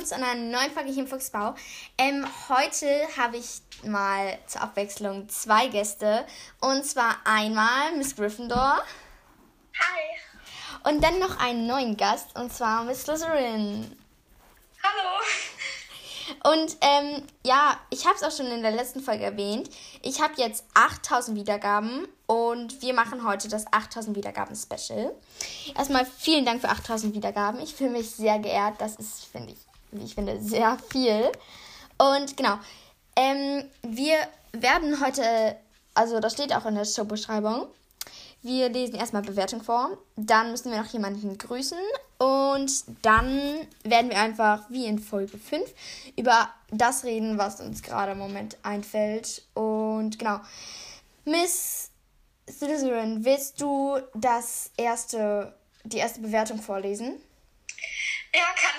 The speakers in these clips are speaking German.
willkommen zu einer neuen Folge hier im Fuchsbau. Ähm, heute habe ich mal zur Abwechslung zwei Gäste. Und zwar einmal Miss Gryffindor. Hi. Und dann noch einen neuen Gast, und zwar Miss Slytherin. Hallo. Und ähm, ja, ich habe es auch schon in der letzten Folge erwähnt. Ich habe jetzt 8000 Wiedergaben und wir machen heute das 8000 Wiedergaben Special. Erstmal vielen Dank für 8000 Wiedergaben. Ich fühle mich sehr geehrt. Das ist, finde ich, wie ich finde, sehr viel. Und genau, ähm, wir werden heute, also das steht auch in der Showbeschreibung, wir lesen erstmal Bewertung vor, dann müssen wir noch jemanden grüßen und dann werden wir einfach wie in Folge 5 über das reden, was uns gerade im Moment einfällt. Und genau, Miss Slytherin, willst du das erste, die erste Bewertung vorlesen?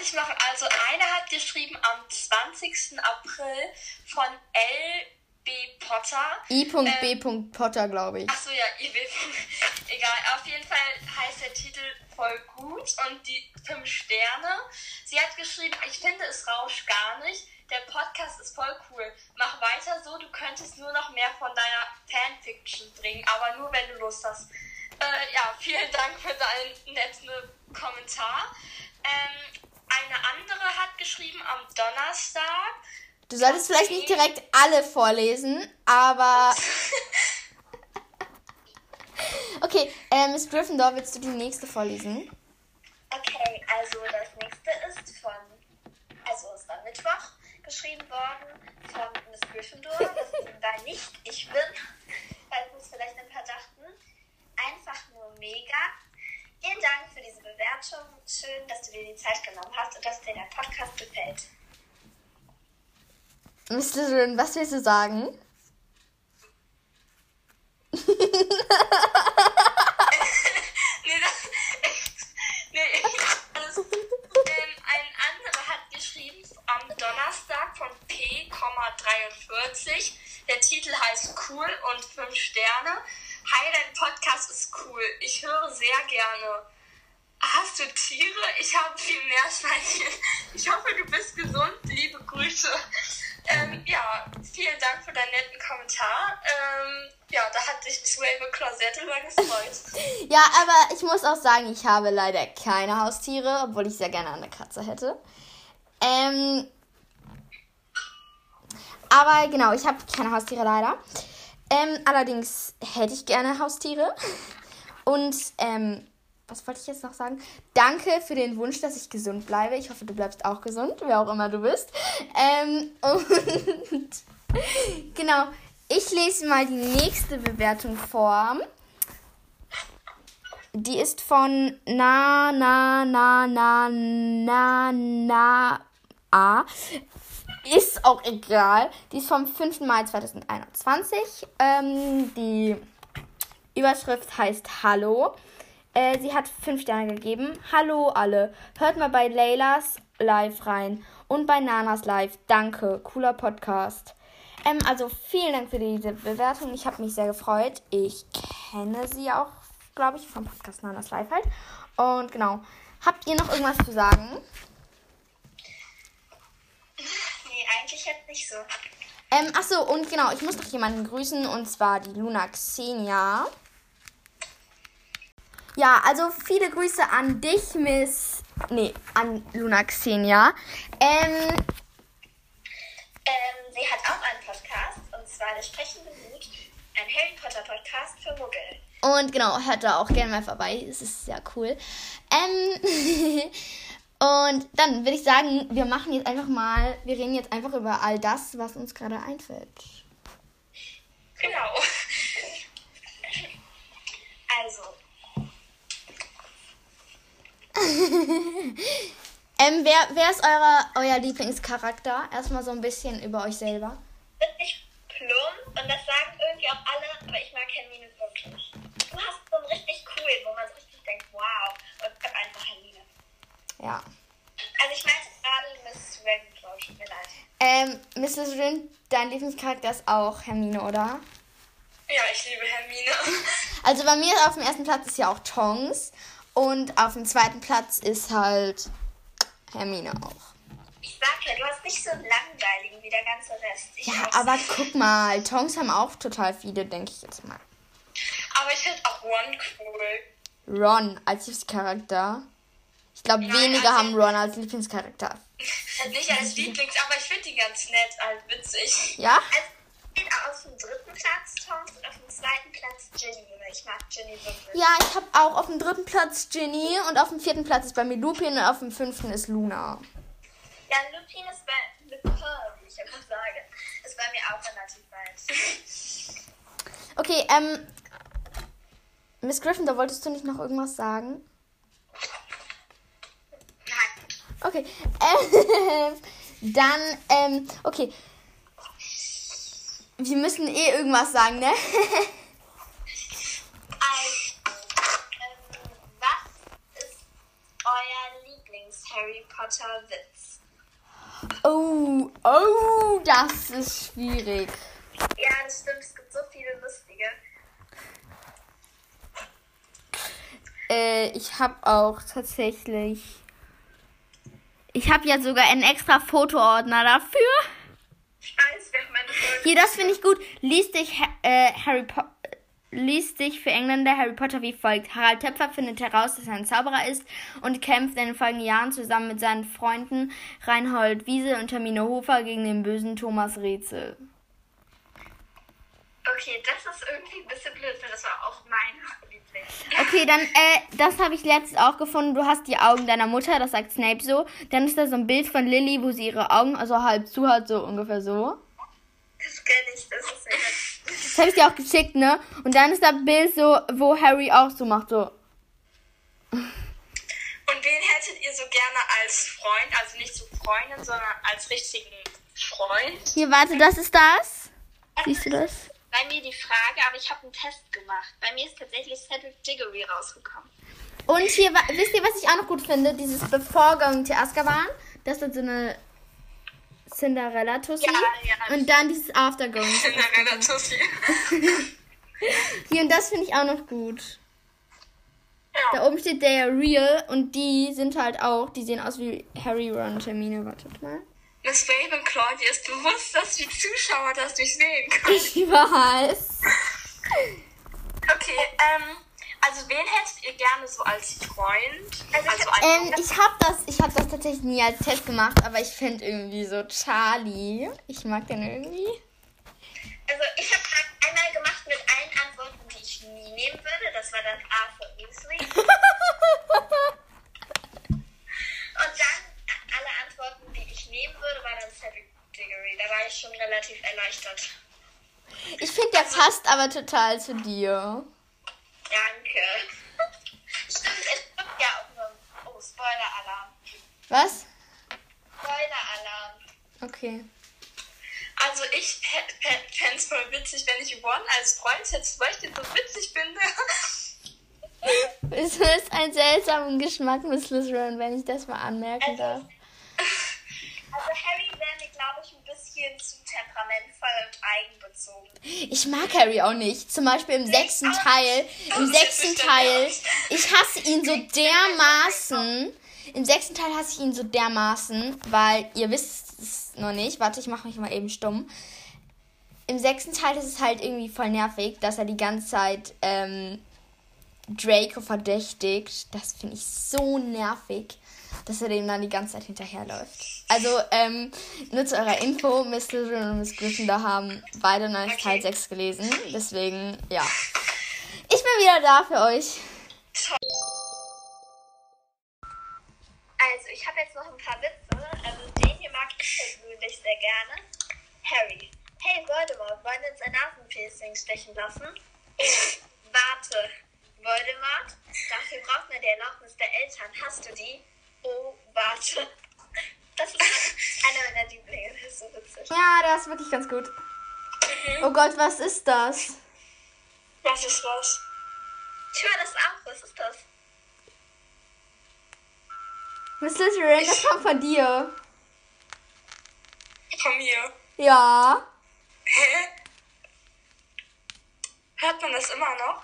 Ich machen. Also einer hat geschrieben am 20. April von L. B. Potter. I.B. Ähm, Potter, glaube ich. Achso, ja, I.B. Egal. Auf jeden Fall heißt der Titel voll gut und die fünf Sterne. Sie hat geschrieben, ich finde es rauscht gar nicht. Der Podcast ist voll cool. Mach weiter so, du könntest nur noch mehr von deiner Fanfiction bringen, aber nur wenn du Lust hast. Äh, ja, vielen Dank für deinen netten Kommentar. Ähm, eine andere hat geschrieben am Donnerstag. Du solltest vielleicht nicht direkt alle vorlesen, aber. okay, äh, Miss Gryffindor, willst du die nächste vorlesen? Okay, also das nächste ist von. Also ist am Mittwoch geschrieben worden von Miss Gryffindor. Das bin da nicht ich bin. Falls es vielleicht ein paar dachten. Einfach nur mega. Vielen Dank für diese Bewertung. Schön, dass du dir die Zeit genommen hast und dass dir der Podcast gefällt. Mr. Rin, was willst du sagen? nee, das, nee, alles, ähm, ein anderer hat geschrieben am Donnerstag von P,43. Der Titel heißt Cool und 5 Sterne. Hi, dein Podcast ist cool. Ich höre sehr gerne. Hast du Tiere? Ich habe viel Meerschweinchen. Ich hoffe, du bist gesund. Liebe Grüße. Ähm, ja, vielen Dank für deinen netten Kommentar. Ähm, ja, da hat sich Ravenclaw sehr drüber gefreut. ja, aber ich muss auch sagen, ich habe leider keine Haustiere, obwohl ich sehr gerne eine Katze hätte. Ähm, aber genau, ich habe keine Haustiere leider. Ähm, allerdings hätte ich gerne Haustiere. Und ähm, was wollte ich jetzt noch sagen? Danke für den Wunsch, dass ich gesund bleibe. Ich hoffe, du bleibst auch gesund, wer auch immer du bist. Ähm, und genau, ich lese mal die nächste Bewertung vor. Die ist von na na na na na na a. Ist auch egal. Die ist vom 5. Mai 2021. Ähm, die Überschrift heißt Hallo. Äh, sie hat fünf Sterne gegeben. Hallo alle. Hört mal bei Leylas Live rein und bei Nanas Live. Danke. Cooler Podcast. Ähm, also vielen Dank für diese Bewertung. Ich habe mich sehr gefreut. Ich kenne sie auch, glaube ich, vom Podcast Nanas Live halt. Und genau. Habt ihr noch irgendwas zu sagen? Nee, eigentlich jetzt nicht so. Ähm, achso, und genau, ich muss noch jemanden grüßen, und zwar die Luna Xenia. Ja, also viele Grüße an dich, Miss. Nee, an Luna Xenia. Ähm, ähm, sie hat auch einen Podcast, und zwar der sprechende Mut, ein Harry Potter Podcast für Muggel. Und genau, hört da auch gerne mal vorbei. Es ist sehr cool. Ähm, und dann würde ich sagen, wir machen jetzt einfach mal, wir reden jetzt einfach über all das, was uns gerade einfällt. Genau. Also, ähm, wer, wer ist eure, euer Lieblingscharakter? Erstmal so ein bisschen über euch selber. Richtig plump und das sagen irgendwie auch alle, aber ich mag Hermine wirklich. Du hast so einen richtig cool, wo man so richtig denkt, wow, und ich hab einfach Hermine. Ja. Also ich meinte gerade Miss Ravenclaw, tut mir leid. Ähm, Mrs. Rin, dein Lieblingscharakter ist auch Hermine, oder? Ja, ich liebe Hermine. Also bei mir auf dem ersten Platz ist ja auch Tongs. Und auf dem zweiten Platz ist halt Hermine auch. Ich sag ja, du hast nicht so einen langweiligen wie der ganze Rest. Ich Ja, auch aber guck mal, Tongs haben auch total viele, denke ich jetzt mal. aber ich finde auch Ron cool. Ron als Lieblingscharakter. Ich glaube, Ja, wenige also- haben Ron als Lieblingscharakter. Nicht als Lieblings, aber ich finde die ganz nett, halt witzig. Ja? Also, ich bin auf dem dritten Platz Tonks und auf dem zweiten Platz Ginny, ich mag Ginny wirklich. Ja, ich habe auch auf dem dritten Platz Ginny und auf dem vierten Platz ist bei mir Lupin und auf dem fünften ist Luna. Ja, Lupin ist bei wie ich immer sage. Ist bei mir auch relativ weit. Okay, ähm. Miss Griffin, da wolltest du nicht noch irgendwas sagen? Okay. Ähm, dann, ähm, okay. Wir müssen eh irgendwas sagen, ne? Also, was ist euer Lieblings-Harry Potter-Witz? oh, oh, das ist schwierig. Ja, das stimmt, es gibt so viele lustige. Äh, ich habe auch tatsächlich. Ich habe ja sogar einen extra Fotoordner dafür. Scheiß, wir haben eine Folge. Hier, das finde ich gut. Lies dich, äh, Harry Po- Lies dich für Engländer Harry Potter wie folgt. Harald Töpfer findet heraus, dass er ein Zauberer ist und kämpft in den folgenden Jahren zusammen mit seinen Freunden Reinhold Wiese und Termine Hofer gegen den bösen Thomas Rätsel. Okay, das ist irgendwie ein bisschen blöd, weil das war auch mein Lieblings. Okay, dann, äh, das habe ich letztens auch gefunden. Du hast die Augen deiner Mutter, das sagt Snape so. Dann ist da so ein Bild von Lily, wo sie ihre Augen also halb zu hat, so ungefähr so. Das kenne ich, das ist sehr Das habe ich dir auch geschickt, ne? Und dann ist da ein Bild so, wo Harry auch so macht, so. Und wen hättet ihr so gerne als Freund? Also nicht so Freundin, sondern als richtigen Freund? Hier, warte, das ist das. Siehst du das? Bei mir die Frage, aber ich habe einen Test gemacht. Bei mir ist tatsächlich Cedric Diggory rausgekommen. Und hier, wisst ihr, was ich auch noch gut finde? Dieses Before Going to Azkaban. Das ist so eine Cinderella-Tussi. Ja, ja. Und dann dieses After Going Cinderella Tussi. Hier, und das finde ich auch noch gut. Da ja. oben steht der Real und die sind halt auch, die sehen aus wie Harry, Ron und Hermine. Wartet mal. Miss Ravenclaw, dir ist bewusst, dass die Zuschauer das nicht sehen können. Ich weiß. Okay, ähm, also wen hättet ihr gerne so als Freund? Also, als Ähm, ich habe das, ich habe das tatsächlich nie als Test gemacht, aber ich finde irgendwie so Charlie. Ich mag den irgendwie. Also ich habe einmal gemacht mit allen Antworten, die ich nie nehmen würde. Das war dann Arthur Weasley. Und dann alle Antworten, die ich nehmen würde, war dann Cedric Diggory. Da war ich schon relativ erleichtert. Ich finde, der passt aber total zu dir. Danke. Stimmt, es stimmt ja auch nur. Oh, Spoiler-Alarm. Was? Spoiler-Alarm. Okay. Also ich fände es voll witzig, wenn ich Ron als Freund hätte, weil ich den so witzig finde. Es ist ein seltsamer Geschmack, Miss Slytherin, wenn ich das mal anmerken darf. Also Harry wäre mir, glaube ich, ein bisschen zu temperamentvoll und eigenbezogen. Ich mag Harry auch nicht. Zum Beispiel im sechsten Teil. Im sechsten Teil. Ich hasse ihn so dermaßen. Im sechsten Teil hasse ich ihn so dermaßen, weil ihr wisst es noch nicht. Warte, ich mache mich mal eben stumm. Im sechsten Teil ist es halt irgendwie voll nervig, dass er die ganze Zeit ähm, Draco verdächtigt. Das finde ich so nervig, dass er dem dann die ganze Zeit hinterherläuft. Also, ähm, nur zu eurer Info, Miss Slytherin und Miss Gryffindor haben beide noch nicht Teil 6 gelesen. Deswegen, ja. Ich bin wieder da für euch. Also, ich habe jetzt noch ein paar Witze. Also, den hier mag ich persönlich sehr gerne. Harry. Hey, Voldemort, wollen wir uns ein Nasenpiercing stechen lassen? Warte. Voldemort, dafür braucht man die Erlaubnis der Eltern. Hast du die? Oh, warte. Das ist einer meiner Lieblinge. Das ist so witzig. Ja, das ist wirklich ganz gut. Oh Gott, was ist das? Was ist was? Ich höre das auch. Was ist das? Miss Slytherin, das kommt von dir. Von mir. Ja. Hä? Hört man das immer noch?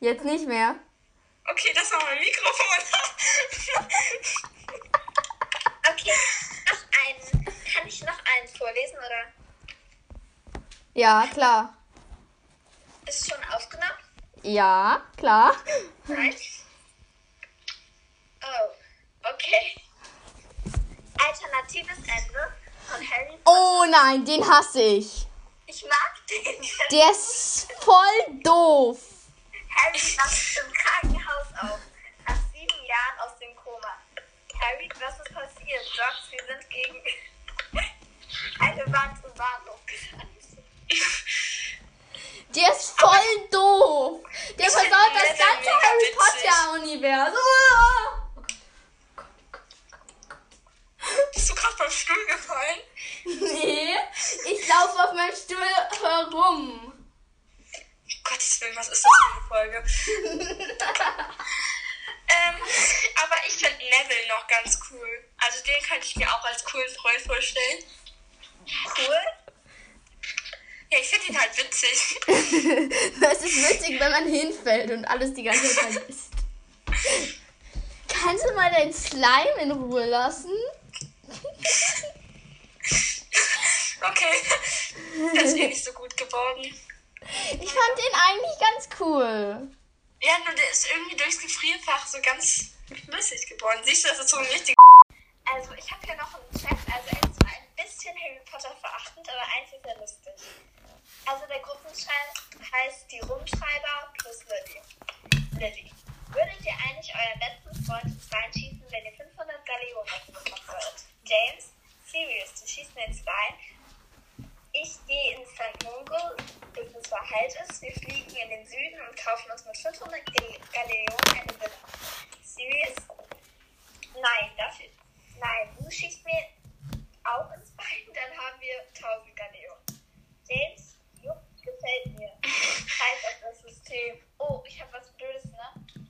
Jetzt nicht mehr. Okay, das war mein Mikrofon. okay, noch einen. Kann ich noch einen vorlesen, oder? Ja, klar. Ist schon aufgenommen? Ja, klar. Right. Oh, okay. Alternatives Ende von Harry Potter. Oh nein, den hasse ich. Ich mag den. Der ist voll doof. Harry wacht im Krankenhaus auf. Nach sieben Jahren aus dem Koma. Harry, was ist passiert? Docs, wir sind gegen eine Wand im Bahnhof gerannt. Der ist voll doof. Der versaut das ganze Harry. Potter-Universum. Bist du gerade vom Stuhl gefallen? Nee, ich laufe auf meinem Stuhl herum. Gottes Willen, was ist das für eine Folge? ähm, aber ich finde Neville noch ganz cool. Also den könnte ich mir auch als coolen Freund vorstellen. Cool? Ja, ich finde ihn halt witzig. Es ist witzig, wenn man hinfällt und alles die ganze Zeit vergisst. Kannst du mal deinen Slime in Ruhe lassen? Okay. Der ist eh nicht so gut geworden. Ich fand den eigentlich ganz cool. Ja, nur der ist irgendwie durchs Gefrierfach so ganz flüssig geworden. Siehst du, das ist so ein richtig. Also, ich habe hier noch einen Chat. Also, er ist zwar ein bisschen Harry Potter verachtend, aber eins ist sehr lustig. Also, der Gruppenchat heißt die Rumschreiber plus Lilly. Lilly. Würdet ihr eigentlich euren letzten Freund ins Bein schießen, wenn ihr 500 Galeonen bekommen würdet? James, serious, du schießt mir ins Bein. Ich gehe ins St. Mungo, es verheilt ist. Wir fliegen in den Süden und kaufen uns mit 500 Gal- Galeonen eine Villa. Serious? Nein, dafür. Nein, du schießt mir auch ins Bein, dann haben wir 1000 Galeonen. James, jupp, gefällt mir. Scheiß auf das System. Oh, ich habe was Blödes, ne?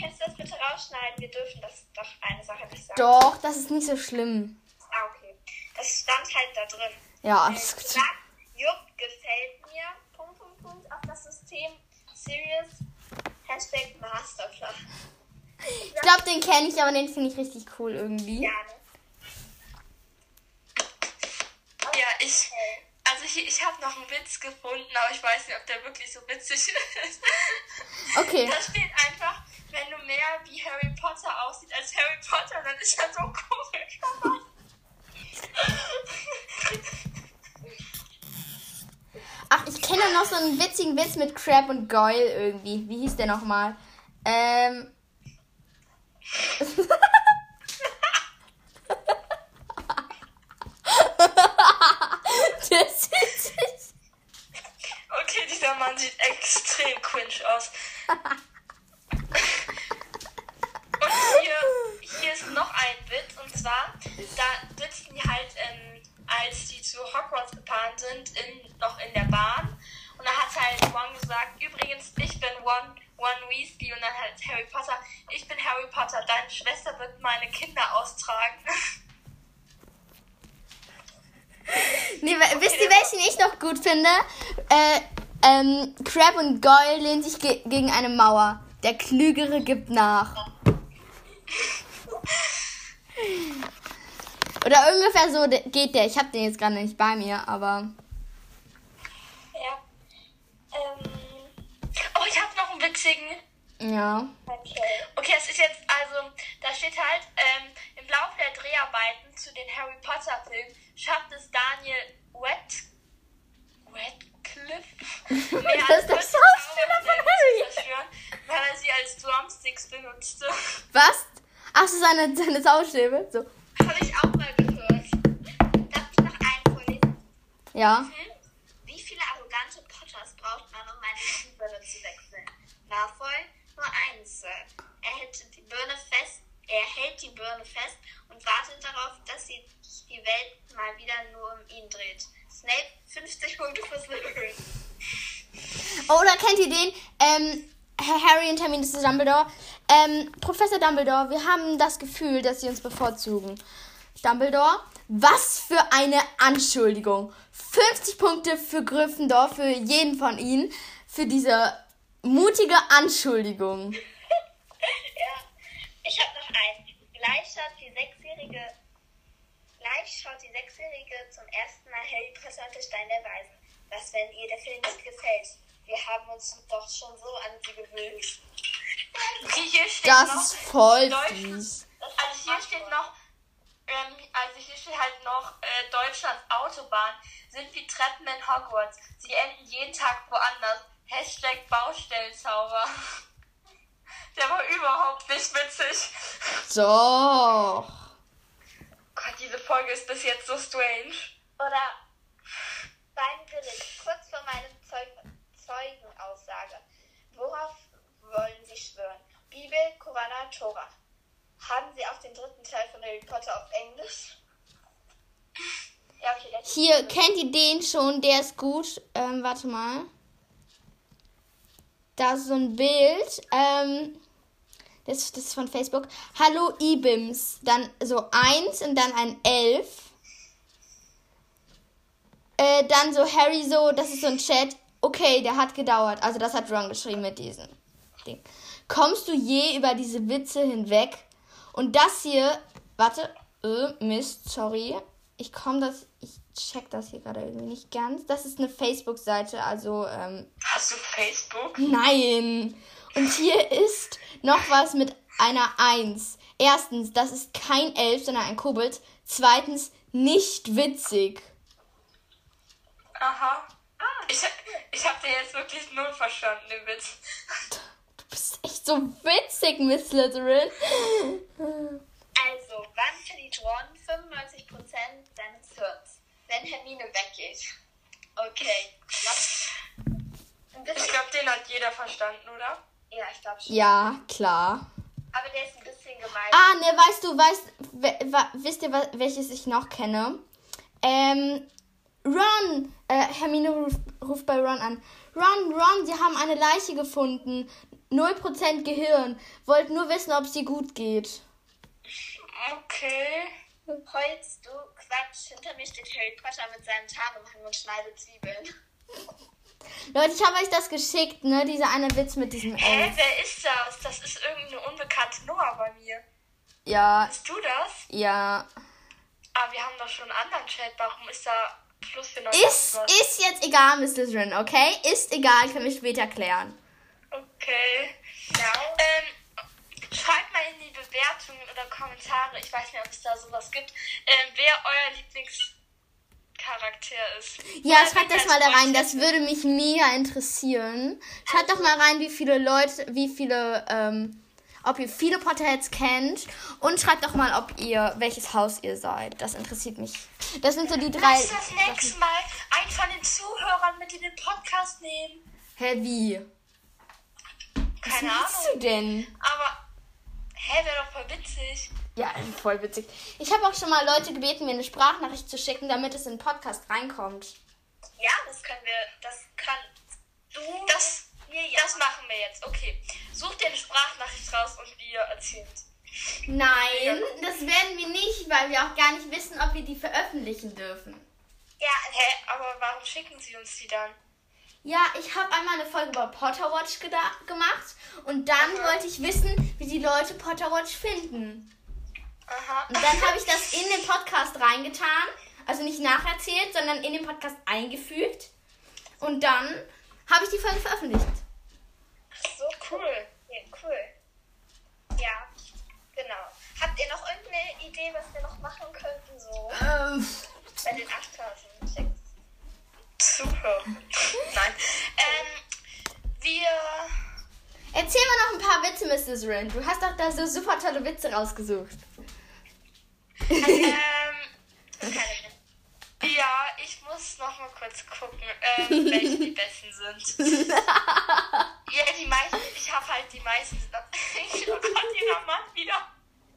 Kannst du das bitte rausschneiden? Wir dürfen das doch eine Sache nicht sagen. Doch, das ist nicht so schlimm. Ah, okay. Das stand halt da drin. Ja, Äh, alles gut. Sag, Jupp, gefällt mir. Punkt, Punkt, Punkt auf das System. Serious. Hashtag Masterplan. Ich glaube, den kenne ich, aber den finde ich richtig cool irgendwie. Ja, ne? Ja, ich. Also ich, ich habe noch einen Witz gefunden, aber ich weiß nicht, ob der wirklich so witzig ist. Okay. Da steht einfach, wenn du mehr wie Harry Potter aussieht als Harry Potter, dann ist er so komisch. Ach, ich kenne noch so einen witzigen Witz mit Crab und Goyle irgendwie. Wie hieß der nochmal? Ähm. finde? Äh, ähm, Crab und Goyle lehnen sich ge gegen eine Mauer. Der Klügere gibt nach. Oder ungefähr so geht der. Ich habe den jetzt gerade nicht bei mir, aber. ja. Ähm, oh, ich habe noch einen witzigen. Ja. Okay. Es ist jetzt, also, da steht halt, ähm, im Laufe der Dreharbeiten zu den Harry Potter Filmen schafft es Daniel Wet, mehr Das ist der als 40 Schauspieler von Harry. weil er sie als Drumsticks benutzte. Was? Ach, so seine, seine Saustäbe? So. Habe ich auch mal gehört. Darf ich noch einen vorlesen? Ja. Wie viele arrogante Potters braucht man, um eine Schulbirne zu wechseln? Malfoy, nur eins, Sir. Er hält die Birne fest, er hält die Birne fest und wartet darauf, dass sich die Welt mal wieder nur um ihn dreht. Snape, 50 Punkte fürs Slytherin. Oder kennt ihr den? Ähm, Herr Harry und Hermine zu Dumbledore. Ähm, Professor Dumbledore, wir haben das Gefühl, dass sie uns bevorzugen. Dumbledore, was für eine Anschuldigung. 50 Punkte für Gryffindor, für jeden von ihnen, für diese mutige Anschuldigung. Ich habe noch einen. Gleich schaut die sechsjährige, gleich schaut die sechsjährige zum ersten Mal Harry Potter und der Stein der Weisen. Was, wenn ihr der Film nicht gefällt? Wir haben uns doch schon so an sie gewöhnt. Hier steht Das noch ist voll Deutsch- fies. Also hier steht noch, ähm, also hier steht halt noch, äh, Deutschlands Autobahn sind wie Treppen in Hogwarts. Sie enden jeden Tag woanders. Hashtag Baustellenzauber. Der war überhaupt nicht witzig. Doch. Gott, diese Folge ist bis jetzt so strange. Oder beim Gericht, kurz vor meinem Zeug Zeugenaussage. Worauf wollen Sie schwören? Bibel, Koran, Tora. Haben Sie auch den dritten Teil von Harry Potter auf Englisch? Ja, okay, Hier, kennt ihr den schon? Der ist gut. Ähm, warte mal. Da ist so ein Bild. Ähm, das, das ist von Facebook. Hallo Ibims. Dann so eins und dann ein elf. Äh, dann so Harry so, das ist so ein Chat. Okay, der hat gedauert. Also das hat Ron geschrieben mit diesem Ding. Kommst du je über diese Witze hinweg? Und das hier, warte, äh, Mist, sorry. Ich komme das, ich check das hier gerade irgendwie nicht ganz. Das ist eine Facebook-Seite, also, ähm, Hast du Facebook? nein. Und hier ist noch was mit einer 1. Erstens, das ist kein Elf, sondern ein Kobold. Zweitens, nicht witzig. Aha. Ich, ich habe dir jetzt wirklich null verstanden, den Witz. Du bist echt so witzig, Miss Slytherin. Also, wann verliert Ron 95% seines Hirns? Wenn Hermine weggeht. Okay. Bisschen, Ich glaube, den hat jeder verstanden, oder? ja, ich glaube schon. Ja, klar. Aber der ist ein bisschen gemein. Ah, ne, weißt du, weißt, we, wa, wisst ihr, welches ich noch kenne? Ähm, Ron, äh, Hermine ruft, ruft bei Ron an. Ron, Ron, sie haben eine Leiche gefunden. 0% Gehirn. Wollt nur wissen, ob es dir gut geht. Okay. Holz, du Quatsch. Hinter mir steht Harry Potter mit seinem Tarnumhang und schneidet Zwiebeln. Leute, ich habe euch das geschickt, ne? Dieser eine Witz mit diesem Hä, Elf. wer ist das? Das ist irgendeine unbekannte Nummer bei mir. Ja, Bist du das? ja. Ah, wir haben doch schon einen anderen Chat. Warum ist da plus für Ist, ist jetzt egal, Miss Slytherin, okay? Ist egal, kann ich später klären. Okay. Ja. Ähm, schreibt mal in die Bewertungen oder Kommentare, ich weiß nicht, ob es da sowas gibt, ähm, wer euer Lieblingscharakter ist. Ja, Oder schreibt das mal da rein, das würde mich mega interessieren. Schreibt doch mal rein, wie viele Leute, wie viele, ähm, ob ihr viele Potterheads kennt und schreibt doch mal, ob ihr, welches Haus ihr seid. Das interessiert mich. Das sind so die drei. Lass das nächste Mal einen von den Zuhörern mit in den Podcast nehmen. Hä, wie? Was Keine machst Ahnung. du denn? Aber, hä, wäre doch voll witzig. Ja, voll witzig. Ich habe auch schon mal Leute gebeten, mir eine Sprachnachricht zu schicken, damit es in den Podcast reinkommt. Ja, das können wir, das kann du. Das, ja. das machen wir jetzt. Okay. Such dir eine Sprachnachricht raus und wir erzählen Nein, das werden wir nicht, weil wir auch gar nicht wissen, ob wir die veröffentlichen dürfen. ja, Hä, aber warum schicken sie uns die dann? Ja, ich habe einmal eine Folge über Potterwatch gemacht und dann wollte ich wissen, wie die Leute Potterwatch finden. Aha. Und dann habe ich das in den Podcast reingetan, also nicht nacherzählt, sondern in den Podcast eingefügt. Und dann habe ich die Folge veröffentlicht. so cool. Ja, cool. Ja, genau. Habt ihr noch irgendeine Idee, was wir noch machen könnten, so Ähm, bei den 8000 Checks? Super. Nein. Ähm, wir. erzähl mal noch ein paar Witze, Mrs. Rin. Du hast doch da so super tolle Witze rausgesucht. Ähm, Keine Ahnung. Ja, ich muss noch mal kurz gucken, ähm, welche die besten sind. Ja, die meisten. Ich habe halt die meisten. Ich, oh Gott, dieser Mann wieder.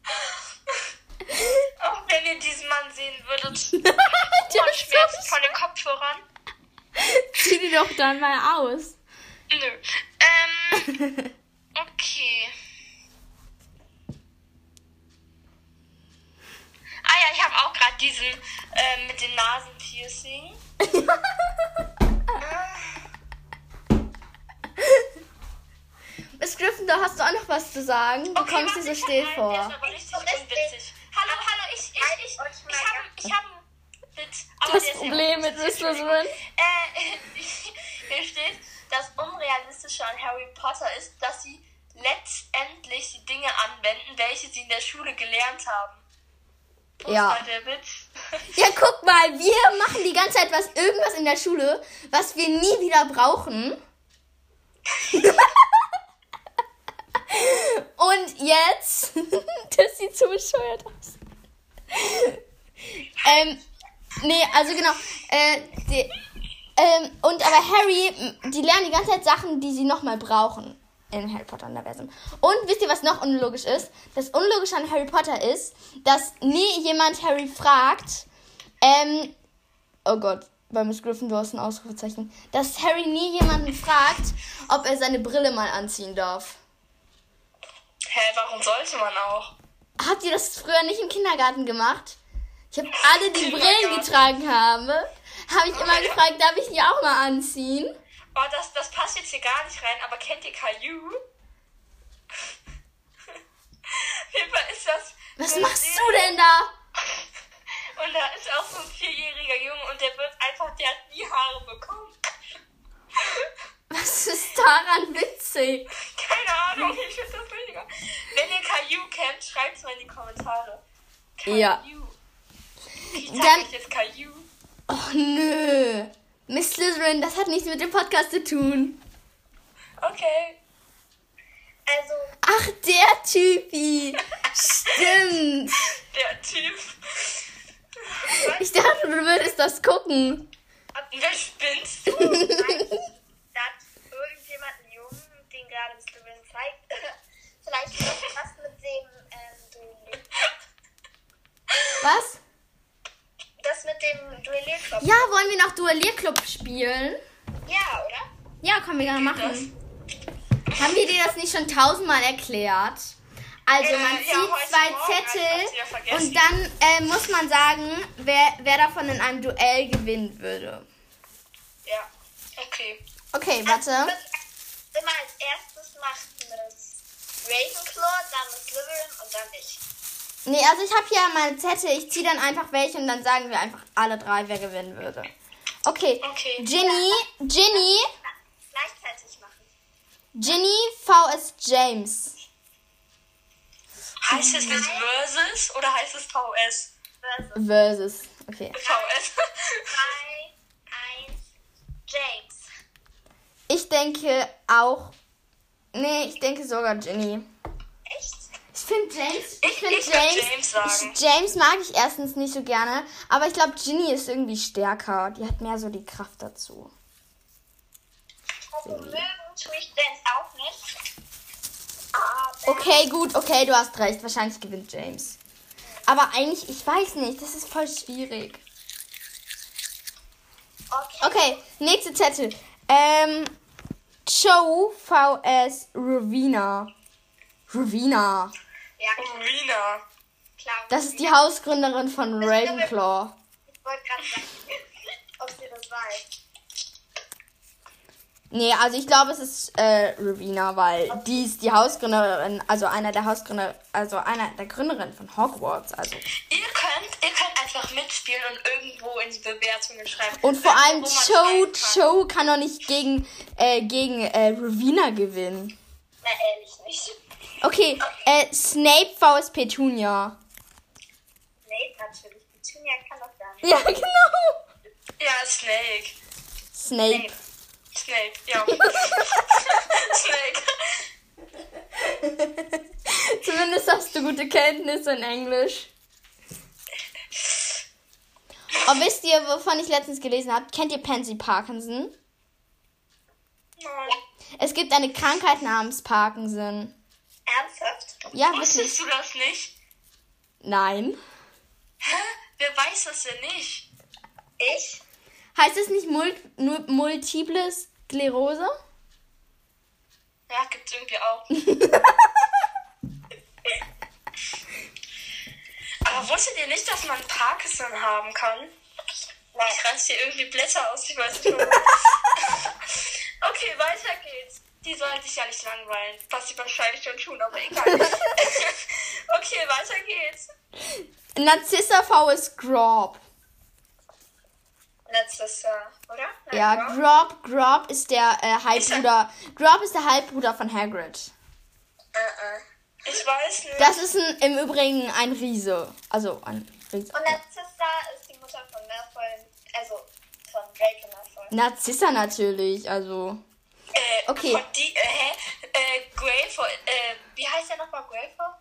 Auch wenn ihr diesen Mann sehen würdet. Man schmerzt von den Kopfhörern. Zieh die doch dann mal aus. Nö. Ähm, okay. Ah ja, ich habe auch gerade diesen ähm, mit den Nasenpiercing. Es Gryffindor, hast du auch noch was zu sagen? Du kommst dir so still vor. aber richtig unwitzig. Hallo, hallo, ich, ich, ich, ich, ich habe ich hab einen Witz. aber Das Problem mit unwitzig. Slytherin. Äh, hier steht, das Unrealistische an Harry Potter ist, dass sie letztendlich die Dinge anwenden, welche sie in der Schule gelernt haben. Wo Ja. ist da der Witz? Ja, guck mal, wir machen die ganze Zeit was, irgendwas in der Schule, was wir nie wieder brauchen. Und jetzt, das sieht so bescheuert aus. ähm, nee, also genau, äh, die, ähm, und aber Harry, die lernen die ganze Zeit Sachen, die sie nochmal brauchen in Harry Potter Universum. Und wisst ihr, was noch unlogisch ist? Das Unlogische an Harry Potter ist, dass nie jemand Harry fragt, ähm, oh Gott, bei Miss Gryffindor ist ein Ausrufezeichen, dass Harry nie jemanden fragt, ob er seine Brille mal anziehen darf. Hä, warum sollte man auch? Habt ihr das früher nicht im Kindergarten gemacht? Ich habe alle, die Brillen getragen haben, habe ich immer gefragt, darf ich die auch mal anziehen? Oh, das, das passt jetzt hier gar nicht rein, aber kennt ihr Caillou? Auf jeden Fall ist das. Was machst du denn da? Und da ist auch so ein vierjähriger Junge und der wird einfach, der hat nie Haare bekommen. Was ist daran witzig? Keine Ahnung, ich finde das mega. Wenn ihr Caillou kennt, schreibt es mal in die Kommentare. Ja. Caillou. Ich zeig Dann- euch jetzt Caillou. Oh nö. Miss Slytherin, das hat nichts mit dem Podcast zu tun. Okay. Also, Ach, der Typi. Stimmt. Der Typ. Ich dachte, du würdest das gucken. Wer spinnst du? da hat irgendjemand einen Jungen, den gerade Miss Lewin zeigt, vielleicht was mit dem, ähm, Was? Das mit dem Duellierclub. Ja, wollen wir noch Duellierclub spielen? Ja, oder? Ja, können wir gerne machen. Haben wir dir das nicht schon tausendmal erklärt? Also Äh, man ja, zieht heute zwei hab's Zettel und dann äh, muss man sagen, wer, wer davon in einem Duell gewinnen würde. Ja. Okay. Okay, warte. Immer als erstes macht Miss Ravenclaw, dann Miss Slytherin und dann ich. Nee, also ich habe hier meine Zettel, ich ziehe dann einfach welche und dann sagen wir einfach alle drei, wer gewinnen würde. Okay. Okay. Ginny, Ginny, Gleichzeitig machen. Ginny vs James. Heißt es nicht Versus oder heißt es VS? Versus Versus. Okay. VS. 3, 1, James. Ich denke auch. Nee, ich denke sogar Ginny. Finde James. Ich, Ich- finde James. James sagen. James mag ich erstens nicht so gerne, aber ich glaube, Ginny ist irgendwie stärker. Die hat mehr so die Kraft dazu. Also mögen tue ich James auch nicht. Aber Okay, gut, okay, du hast recht. Wahrscheinlich gewinnt James. Aber eigentlich, ich weiß nicht, das ist voll schwierig. okay. Okay, nächste Zettel. Ähm, Joe vs Ravina. Ravina. Ja, Rina. klar. Das ist die Hausgründerin von Ravenclaw. Ich wollte gerade sagen, ob sie das weiß. Nee, also ich glaube, es ist äh, Ravina, weil die ist die Hausgründerin, also einer der Hausgründer, also einer der Gründerinnen von Hogwarts, also. Ihr könnt, ihr könnt einfach mitspielen und irgendwo in die Bewertungen schreiben. Und vor allem Joe, schreiben kann. Doch nicht gegen, äh, gegen äh, Ravina gewinnen. Na, ehrlich nicht. Okay, äh, Snape vs Petunia. Nee, natürlich. Petunia kann doch gar nicht. Ja, genau. Ja, Snake. Snape. Snake, ja. Snake. Zumindest hast du gute Kenntnisse in Englisch. Oh, wisst ihr, wovon ich letztens gelesen habe? Kennt ihr Pansy Parkinson? Nein. Es gibt eine Krankheit namens Parkinson. Ernsthaft? Ja, wirklich. Wusstest du das nicht? Nein. Hä? Wer weiß das denn nicht? Ich? Heißt es nicht Mul multiple Sklerose? Ja, gibt's irgendwie auch. Aber wusstet ihr nicht, dass man Parkinson haben kann? Ich reiß dir irgendwie Blätter aus, ich weiß nicht warum. okay, weiter geht's. Die sollen sich ja nicht langweilen, was sie wahrscheinlich schon tun, aber egal. okay, weiter geht's. Narzissa V ist Grob. Narcissa, oder? Nein, Ja, Grob? Grob, Grob ist der äh, Halbbruder. Grob ist der Halbbruder von Hagrid. Äh, äh. Ich weiß nicht. Das ist ein, im Übrigen ein Riese. Also ein Riese. Und Narcissa ist die Mutter von Malfoy, also von Draco Malfoy. Narzissa natürlich, also. Äh, Okay. Von die, äh, hä? Äh, Gravefor, äh, wie heißt der nochmal Gravefor?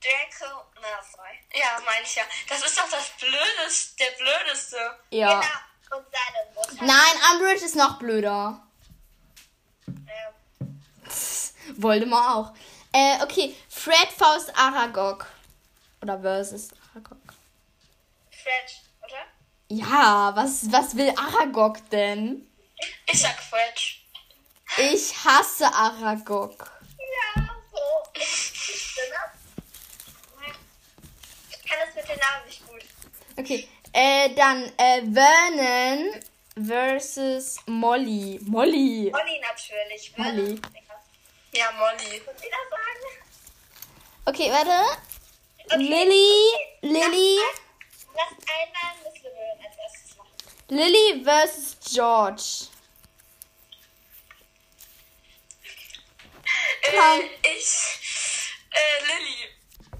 Draco Malfoy. Ja, meine ich ja. Das ist doch das Blödeste, der Blödeste. Ja. Genau. Und seine Mutter. Nein, Umbridge ist noch blöder. Ähm, Voldemort auch. Äh, okay. Fred Faust Aragog. Oder versus Aragog. Fred, oder? Ja, was, was will Aragog denn? Ich sag Fredge. Ich hasse Aragog. Ja, so. Ich kann das mit den Namen nicht gut. Okay. Äh, dann äh, Vernon versus Molly. Molly. Molly natürlich. ne? Molly. Ja, Molly. Und sie das sagen? Okay, warte. Okay. Lily. Lily. Lass einmal Miss als erstes machen. Lily versus George. Äh, ich, äh, Lilly.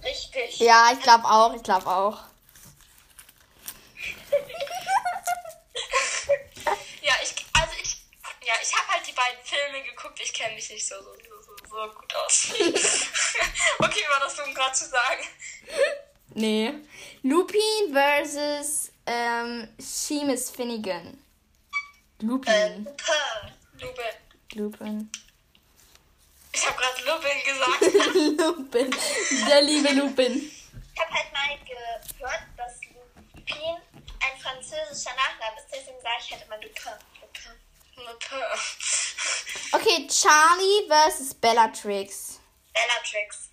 Richtig. Ja, ich glaube auch. Ich glaube auch. Ja, ich, also ich, ja, ich habe halt die beiden Filme geguckt. Ich kenne mich nicht so, so, so, so, gut aus. okay, war das dumm gerade zu sagen? Nee. Lupin versus ähm, Seamus Finnegan. Lupin. Super. Lupin. Lupin. Ich habe gerade Lupin gesagt. Lupin. Der liebe Lupin. Ich habe halt mal gehört, dass Lupin ein französischer Nachname ist. Deswegen sage ich halt immer Lupin. Lupin. Lupin. Okay, Charlie versus Bellatrix. Bellatrix.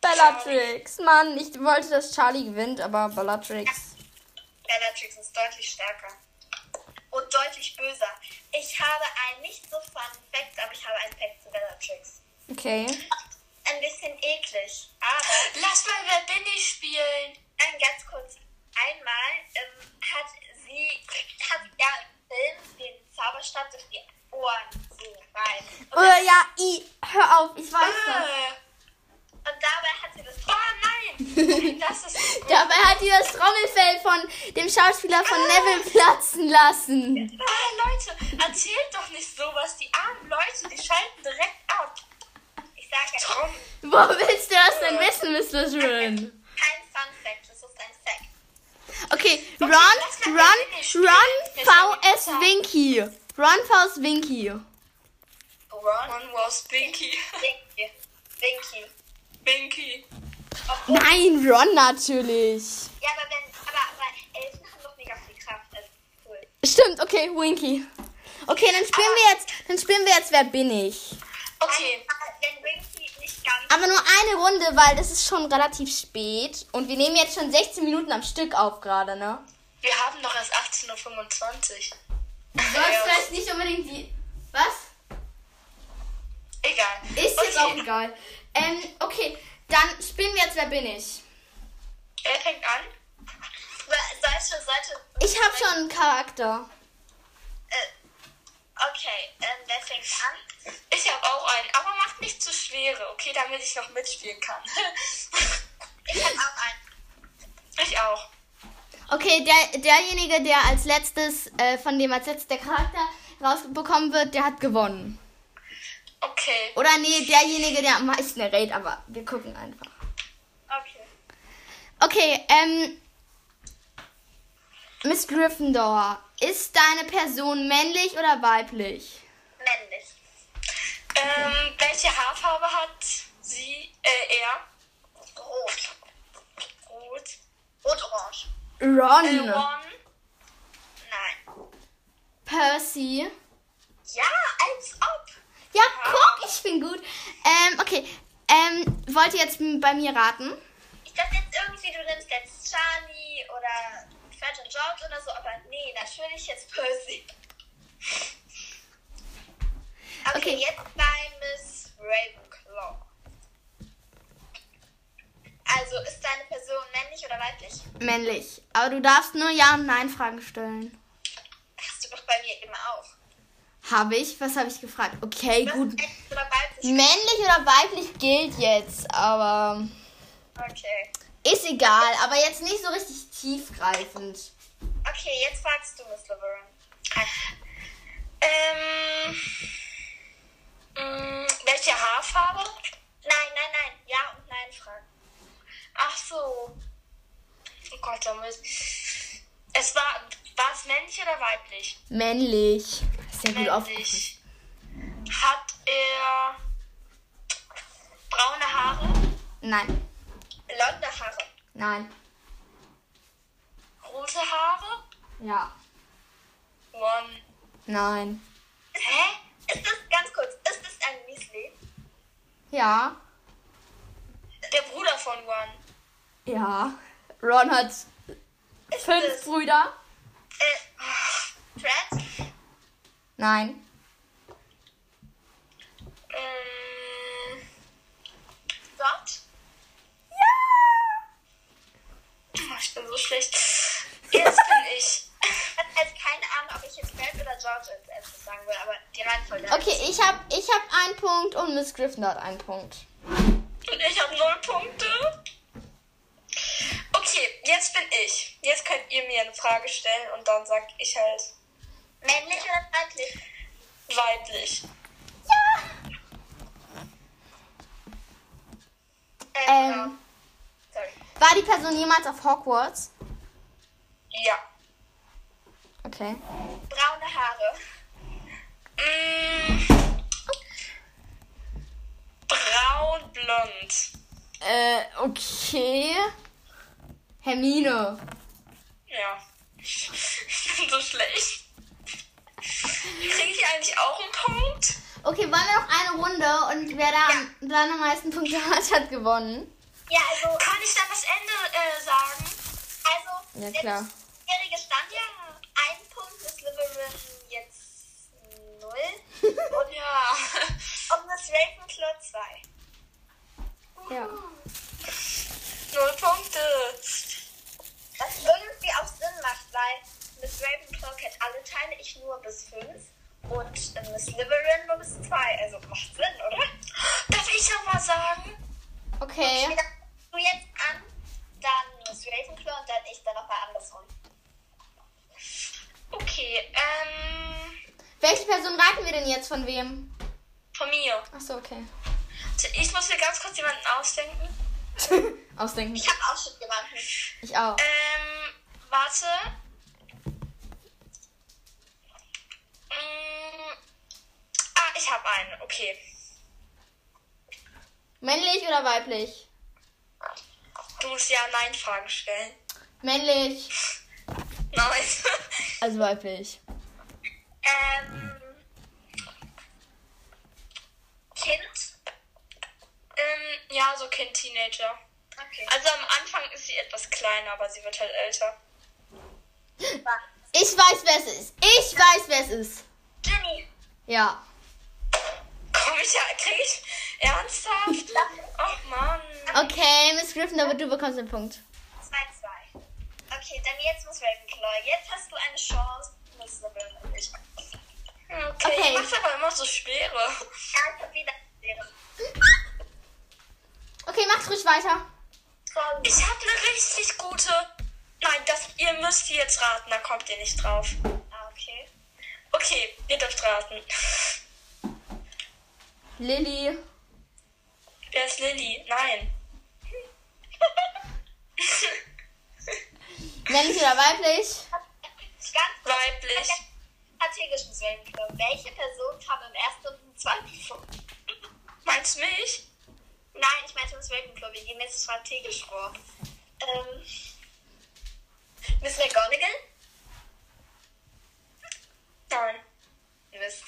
Bellatrix. Mann, ich wollte, dass Charlie gewinnt, aber Bellatrix. Bellatrix ist deutlich stärker. Und deutlich böser. Ich habe ein nicht so fun Fact, aber ich habe ein Fact zu Bellatrix. Okay. Ein bisschen eklig, aber Lass mal Wer bin ich spielen. ähm, ganz kurz. Einmal ähm, hat sie, hat ja im Film den Zauberstab durch die Ohren so rein. Oh ja, I, hör auf, ich weiß das. Äh, und dabei hat sie das oh nein. Das ist gut. Dabei hat die das Trommelfell von dem Schauspieler von Neville platzen lassen. Ah, Leute, erzählt doch nicht sowas. Die armen Leute, die schalten direkt ab. Ich sage Traum. Wo willst du das denn wissen, Mr. Schön? kein Fun Fact, das ist ein Fact. Okay, Ron, mal Ron. Ron, Wir VS Winky. Ron VS Winky. Ron, One was Binky. Winky. Winky. Binky. Nein, Ron natürlich. Ja, aber wenn, aber, aber Elfen haben doch mega viel Kraft. Also cool. Stimmt, okay, Winky. Okay, dann spielen wir jetzt, dann spielen wir jetzt Wer bin ich? Okay. Aber wenn Winky nicht ganz. Aber nur eine Runde, weil das ist schon relativ spät und wir nehmen jetzt schon 16 Minuten am Stück auf gerade, ne? Wir haben noch erst 18.25 Uhr. Sollst vielleicht nicht unbedingt die. Was? Egal. Ist jetzt auch okay. egal. Ähm, okay, dann spielen wir jetzt Wer bin ich? Er fängt an. Sollte, sollte. Ich habe schon einen Charakter. Äh, okay, ähm, wer fängt an? Ich habe auch einen, aber macht nicht zu schwere, okay, damit ich noch mitspielen kann. Ich hab auch einen. ich auch. Okay, der, derjenige, der als letztes, äh, von dem als letztes der Charakter rausbekommen wird, der hat gewonnen. Okay. Oder nee, derjenige, der am meisten errät, aber wir gucken einfach. Okay. Okay, ähm. Miss Gryffindor, ist deine Person männlich oder weiblich? Männlich. Ähm, welche Haarfarbe hat sie, äh, er? Rot. Rot. Rot-orange. Ron. Äh, Ron. Nein. Percy. Ja, als ob. Ja, guck, ich bin gut. Ähm, okay. Ähm, wollt ihr jetzt bei mir raten? Ich dachte jetzt irgendwie, du nimmst jetzt Charlie oder Fred und George oder so, aber nee, natürlich jetzt Percy. Okay. jetzt bei Miss Ravenclaw. Also, ist deine Person männlich oder weiblich? Männlich. Aber du darfst nur Ja- und Nein-Fragen stellen. Hast du doch bei mir immer auch. Habe ich? Was habe ich gefragt? Okay, gut. männlich oder weiblich? Männlich oder weiblich gilt jetzt, aber Okay. ist egal. Aber jetzt nicht so richtig tiefgreifend. Okay, jetzt fragst du Miss Laverin. Ähm. mh, welche Haarfarbe? Nein, nein, nein. Ja und nein fragen. Ach so. Oh Gott, damit. Es war. War es männlich oder weiblich? Männlich. Sehr gut aufgepasst. Hat er braune Haare? Nein. Blonde Haare? Nein. Rote Haare? Ja. One. Nein. Hä? Ist das ganz kurz? Ist das ein Weasley? Ja. Der Bruder von One. Ja. Ron hat Ist fünf das, Brüder. äh? Nein. Ähm, Dot? Oh, ich bin so schlecht. Jetzt bin ich. Ich habe also keine Ahnung, ob ich jetzt Fred oder George als erstes sagen will, aber die Reihenfolge. Okay, ich hab, ich hab einen Punkt und Miss Gryffindor hat einen Punkt. Und ich habe null Punkte. Okay, jetzt bin ich. Jetzt könnt ihr mir eine Frage stellen und dann sag ich halt Männlich oder weiblich? weiblich. Äh, Ähm, Sorry. war die Person jemals auf Hogwarts? Ja. Okay. Braune Haare. Mm. Braun blond. Äh, okay. Hermine. Ja. Ich bin so schlecht. Kriege ich eigentlich auch einen Punkt? Okay, wollen wir noch eine Runde und wer da am- dann am meisten Punkte hat, hat gewonnen. Ja, also, Kann ich dann das Ende äh, sagen? also Ja, klar. jährige Stand ja ein Punkt, Miss Liverin jetzt null Und ja. und Miss Ravenclaw zwei. Ja. Null Punkte. Was irgendwie auch Sinn macht, weil Miss Ravenclaw kennt alle Teile, ich nur bis fünf und äh, Miss Liverin nur bis zwei. Also macht Sinn, oder? Darf ich noch mal sagen? Okay. Dann du jetzt an, dann Miss Ravenclaw und dann ich dann nochmal andersrum. Okay, ähm. Welche Person raten wir denn jetzt von wem? Von mir. Achso, okay. Ich muss mir ganz kurz jemanden ausdenken. Ausdenken. Ich habe auch schon jemanden. Ich auch. Ähm, warte. Mm, ah, ich habe einen. Okay. Männlich oder weiblich? Du musst ja Nein-Fragen stellen. Männlich. Nein. Also weiblich. Ähm, Kind? ähm, ja, so Kind, Teenager. Okay. Also am Anfang ist sie etwas kleiner, aber sie wird halt älter. Ich weiß, wer es ist. Ich weiß, wer es ist. Ginny. Ja. Komm ich ja, krieg ich ernsthaft? Ach Mann. Okay, Miss Gryffindor, du bekommst den Punkt. 2-2. Okay, dann jetzt Miss Ravenclaw. Jetzt hast du eine Chance, Miss Liverin und ich. Okay, Okay. ich mach's aber immer so schwere. Ja, ich hab wieder Lehre. Okay, mach's ruhig weiter. Ich habe eine richtig gute. Nein, das, ihr müsst die jetzt raten, da kommt ihr nicht drauf. Ah, okay. Okay, ihr dürft raten. Lilly. Wer ist Lilly? Nein. Männlich oder weiblich? Ganz. Weiblich. Strategisch Miss Ravenclaw. Welche Person kam im ersten und im zweiten vor? Meinst du mich? Nein, ich meinte Miss Ravenclaw. Wir gehen jetzt strategisch vor. Ähm, Miss McGonagall? Nein. Mist.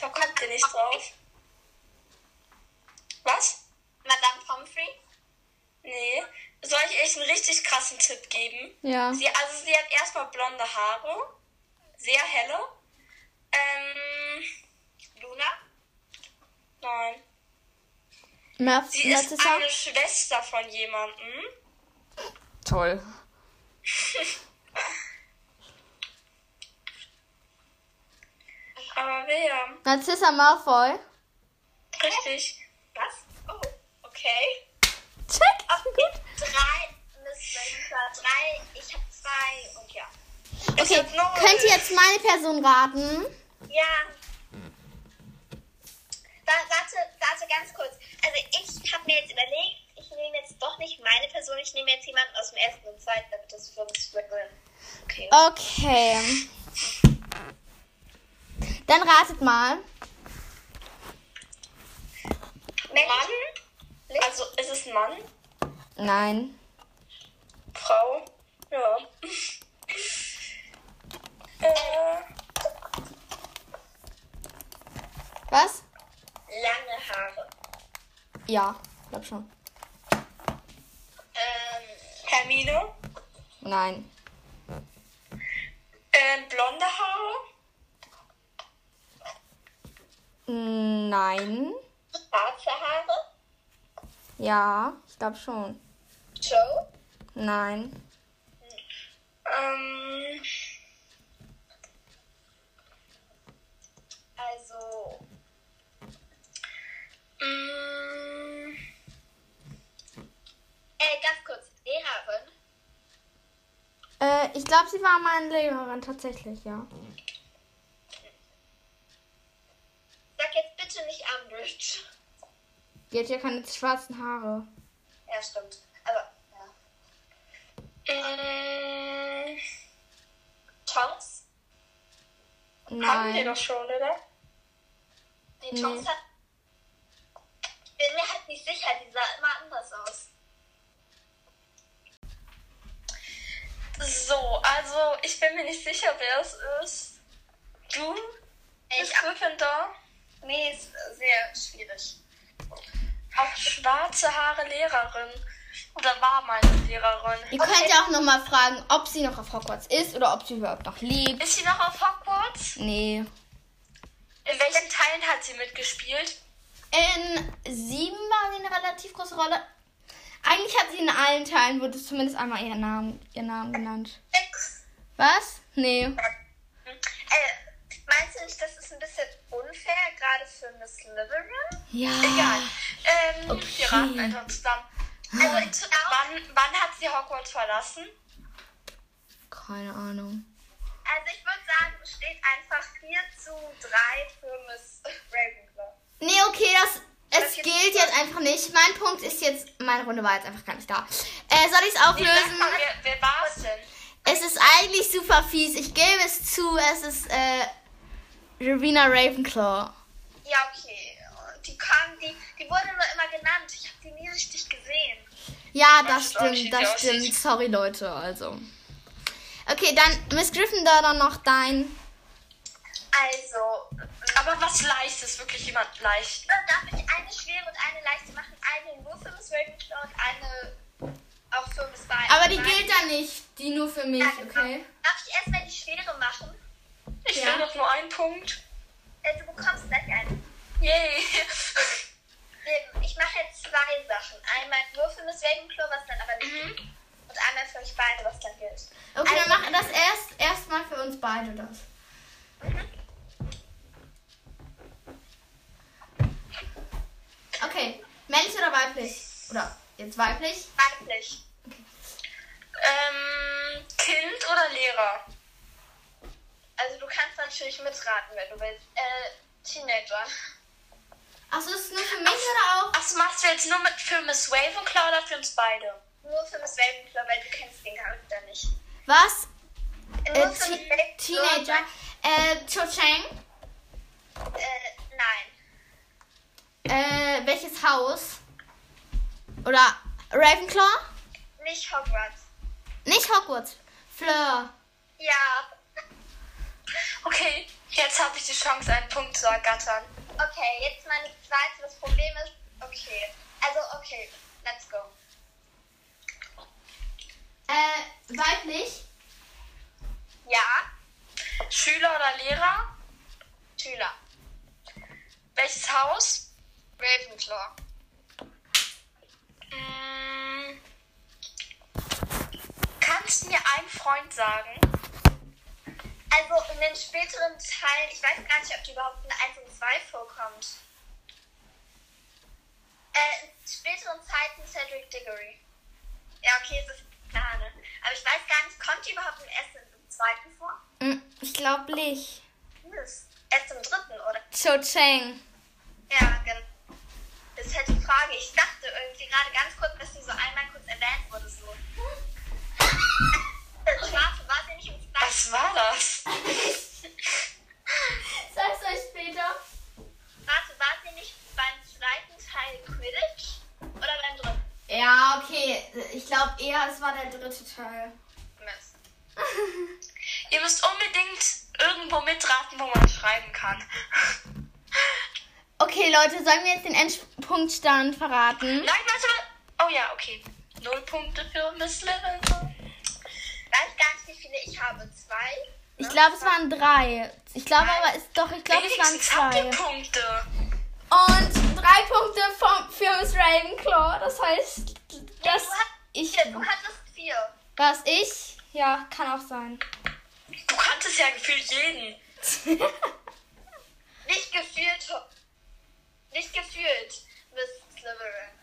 Da kommt ihr nicht drauf. Was? Madame Pomfrey? Nee. Soll ich echt einen richtig krassen Tipp geben. Ja. Sie, also sie hat erstmal blonde Haare. Sehr helle. Ähm, Luna? Nein. Mer Sie ist eine Schwester von jemandem. Toll. Aber wer? Narcissa Malfoy. Richtig. Was? Oh, okay. Check. Okay, drei Miss drei, ich habe zwei und ja. Okay, könnt ihr jetzt meine Person raten? Ja. Wa- Warte, warte ganz kurz. Also ich habe mir jetzt überlegt, ich nehme jetzt doch nicht meine Person, ich nehme jetzt jemanden aus dem ersten und zweiten, damit das für uns Slytherin. Okay. Okay. Dann ratet mal. Mann? Also ist es ein Mann? Nein. Frau? Ja. Äh, Was? Lange Haare. Ja, glaub schon. Ähm, Hermine? Nein. Ähm, blonde Haare? Nein. schwarze Haare. Ja, ich glaube schon. Joe. Nein. Ähm, Also, mh, äh, ganz kurz, Lehrerin. Äh, ich glaube, sie war meine Lehrerin tatsächlich, ja. Sag jetzt bitte nicht Umbridge. Die hat ja keine schwarzen Haare. Ja, stimmt. Aber, ja. mh, Tonks? haben wir Nein. doch schon, oder? Nee, Nee. Tonks hat. Ich bin mir halt nicht sicher, die sah immer anders aus. So, also ich bin mir nicht sicher, wer es ist. Du? Ich Ist Gryffindor? Nee, ist sehr schwierig. Auch schwarze Haare Lehrerin. Oder war meine Lehrerin. Ihr könnt ja auch nochmal fragen, ob sie noch auf Hogwarts ist oder ob sie überhaupt noch lebt. Ist sie noch auf Hogwarts? Nee. In welchen Teilen hat sie mitgespielt? In sieben war sie eine relativ große Rolle. Eigentlich hat sie in allen Teilen, wurde zumindest einmal ihr Namen, ihr Namen genannt. Sechs. Was? Nee. Äh, meinst du nicht, das ist ein bisschen unfair, gerade für Miss Slytherin? Ja. Egal. Ähm, Okay. wir raten einfach zusammen. Also, ich Wann, wann hat sie Hogwarts verlassen? Keine Ahnung. also ich würde sagen, es steht einfach 4 zu 3 für Miss Ravenclaw. Nee, okay, das. Es jetzt- gilt jetzt einfach nicht. Mein Punkt ist jetzt, meine Runde war jetzt einfach gar nicht da. Äh, soll ich es Nee, auflösen? mal, wer, wer war es denn? Es ist eigentlich super fies. Ich gebe es zu. Es ist äh, Rowena Ravenclaw. Ja, okay. Die kam, die, die wurde nur immer genannt. Ich habe die nie richtig gesehen. Ja, das stimmt, das stimmt. Sorry, Leute, also. Okay, dann Miss Gryffindor, dann noch dein. Also, Aber was Leichtes, wirklich jemand leicht. dann darf ich eine schwere und eine leichte machen. Eine nur für Miss Ravenclaw und eine auch für Miss Bi. Aber die gilt dann nicht. Die nur für mich, okay? Darf ich erstmal die schwere machen? Ich Ja. will doch nur einen Punkt. Äh, du bekommst gleich eine. Yay. Ich mache jetzt zwei Sachen. Einmal nur für Miss Ravenclaw, was dann aber nicht gilt. Und einmal für euch beide, was dann gilt. Okay, Also- dann mach das erst erstmal für uns beide das. Okay, männlich oder weiblich? Oder jetzt weiblich? Weiblich. Ähm, Kind oder Lehrer? Also du kannst natürlich mitraten, wenn du willst. Äh, Teenager. Achso, ist es nur für mich oder auch? Achso, machst du jetzt nur mit für Miss Ravenclaw oder für uns beide? Nur für Miss Ravenclaw, weil du kennst den Charakter nicht. Was? Nur Äh, Ravenclaw. Teenager. Äh, Cho Chang. Äh, nein. Äh, welches Haus? Oder Ravenclaw? Nicht Hogwarts. Nicht Hogwarts. Fleur. Ja. Okay, jetzt habe ich die Chance, einen Punkt zu ergattern. Okay, jetzt meine zweite. Das Problem ist, okay. Also, okay, let's go. Äh, weiblich? Ja. Schüler oder Lehrer? Schüler. Welches Haus? Ravenclaw. Mm. Kannst du mir einen Freund sagen? Also in den späteren Teilen, ich weiß gar nicht, ob die überhaupt in 1 und 2 vorkommt. Äh, in späteren Zeiten Cedric Diggory. Ja, okay, es ist klar, ne? Aber ich weiß gar nicht, kommt die überhaupt im ersten und im zweiten vor? Hm, Ich glaube nicht. Yes. Erst im dritten, oder? Cho Chang. Ja, genau. Das ist halt die Frage. Ich dachte irgendwie gerade ganz kurz, dass sie so einmal kurz erwähnt wurde, so. Schwarze war sie nicht im zweiten. Was war das? Sag's euch später. Warte, war sie nicht beim zweiten Teil Quidditch? Oder beim dritten? Ja, okay. Ich glaube eher, es war der dritte Teil. Mist. Ihr müsst unbedingt irgendwo mitraten, wo man schreiben kann. Okay, Leute, sollen wir jetzt den Endpunktstand verraten? Nein, warte. Oh ja, okay. Null Punkte für Miss Levinson. weiß gar nicht, wie viele ich habe. Zwei? Ich glaube, es waren drei. Ich glaube aber, es, doch, ich glaube, es waren zwei. Punkte. Und drei Punkte vom, für Miss Ravenclaw. Das heißt, dass du, hast, ich. vier, du hattest vier. Was ich? Ja, kann auch sein. Du kanntest ja gefühlt jeden. Nicht gefühlt. Nicht gefühlt, Miss Slytherin.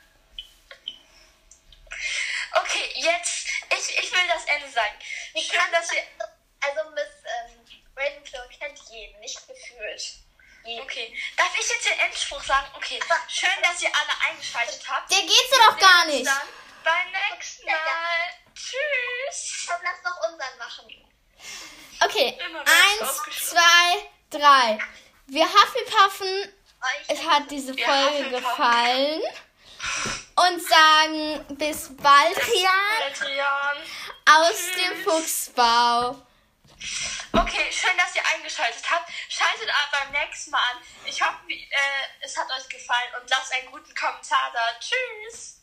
Okay, jetzt, ich, ich will das Ende sagen. Wie kann dass ihr... Also Miss ähm, Ravenclaw kennt jeden, nicht gefühlt. Jeden. Okay, darf ich jetzt den Endspruch sagen? Okay, schön, dass ihr alle eingeschaltet habt. Der geht's ja doch gar nicht. Dann beim nächsten Mal. Tschüss. Komm, lass doch unseren machen. Okay, eins, zwei, drei. Wir Hufflepuffen, Euch es hat diese Folge gefallen. Und sagen bis bald, Rian, aus dem Fuchsbau. Okay, schön, dass ihr eingeschaltet habt. Schaltet aber beim nächsten Mal an. Ich hoffe, äh, es hat euch gefallen und lasst einen guten Kommentar da. Tschüss.